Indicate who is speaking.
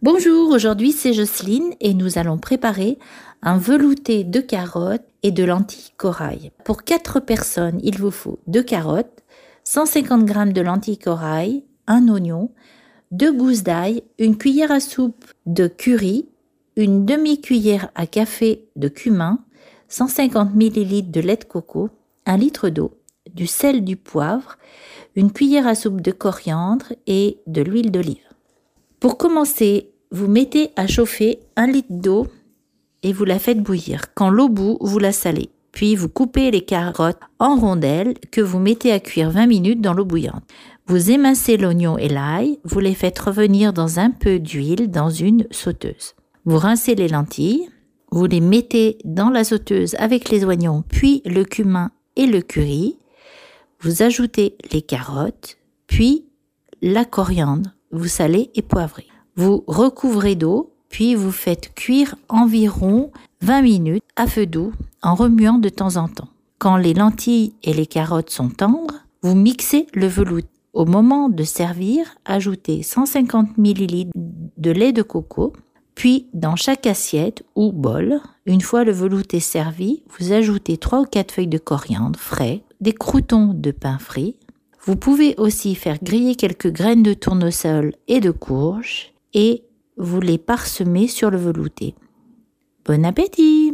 Speaker 1: Bonjour, aujourd'hui c'est Jocelyne et nous allons préparer un velouté de carottes et de lentilles corail. Pour 4 personnes, il vous faut 2 carottes, 150 g de lentilles corail, un oignon, 2 gousses d'ail, une cuillère à soupe de curry, une demi-cuillère à café de cumin, 150 ml de lait de coco, 1 litre d'eau, du sel, du poivre, une cuillère à soupe de coriandre et de l'huile d'olive. Pour commencer, vous mettez à chauffer un litre d'eau et vous la faites bouillir. Quand l'eau bout, vous la salez. Puis vous coupez les carottes en rondelles que vous mettez à cuire 20 minutes dans l'eau bouillante. Vous émincez l'oignon et l'ail, vous les faites revenir dans un peu d'huile dans une sauteuse. Vous rincez les lentilles, vous les mettez dans la sauteuse avec les oignons, puis le cumin et le curry. Vous ajoutez les carottes, puis la coriandre vous salez et poivrez. Vous recouvrez d'eau, puis vous faites cuire environ 20 minutes à feu doux en remuant de temps en temps. Quand les lentilles et les carottes sont tendres, vous mixez le velouté. Au moment de servir, ajoutez 150 ml de lait de coco, puis dans chaque assiette ou bol, une fois le velouté servi, vous ajoutez 3 ou 4 feuilles de coriandre frais, des croutons de pain frit, vous pouvez aussi faire griller quelques graines de tournesol et de courge et vous les parsemez sur le velouté. Bon appétit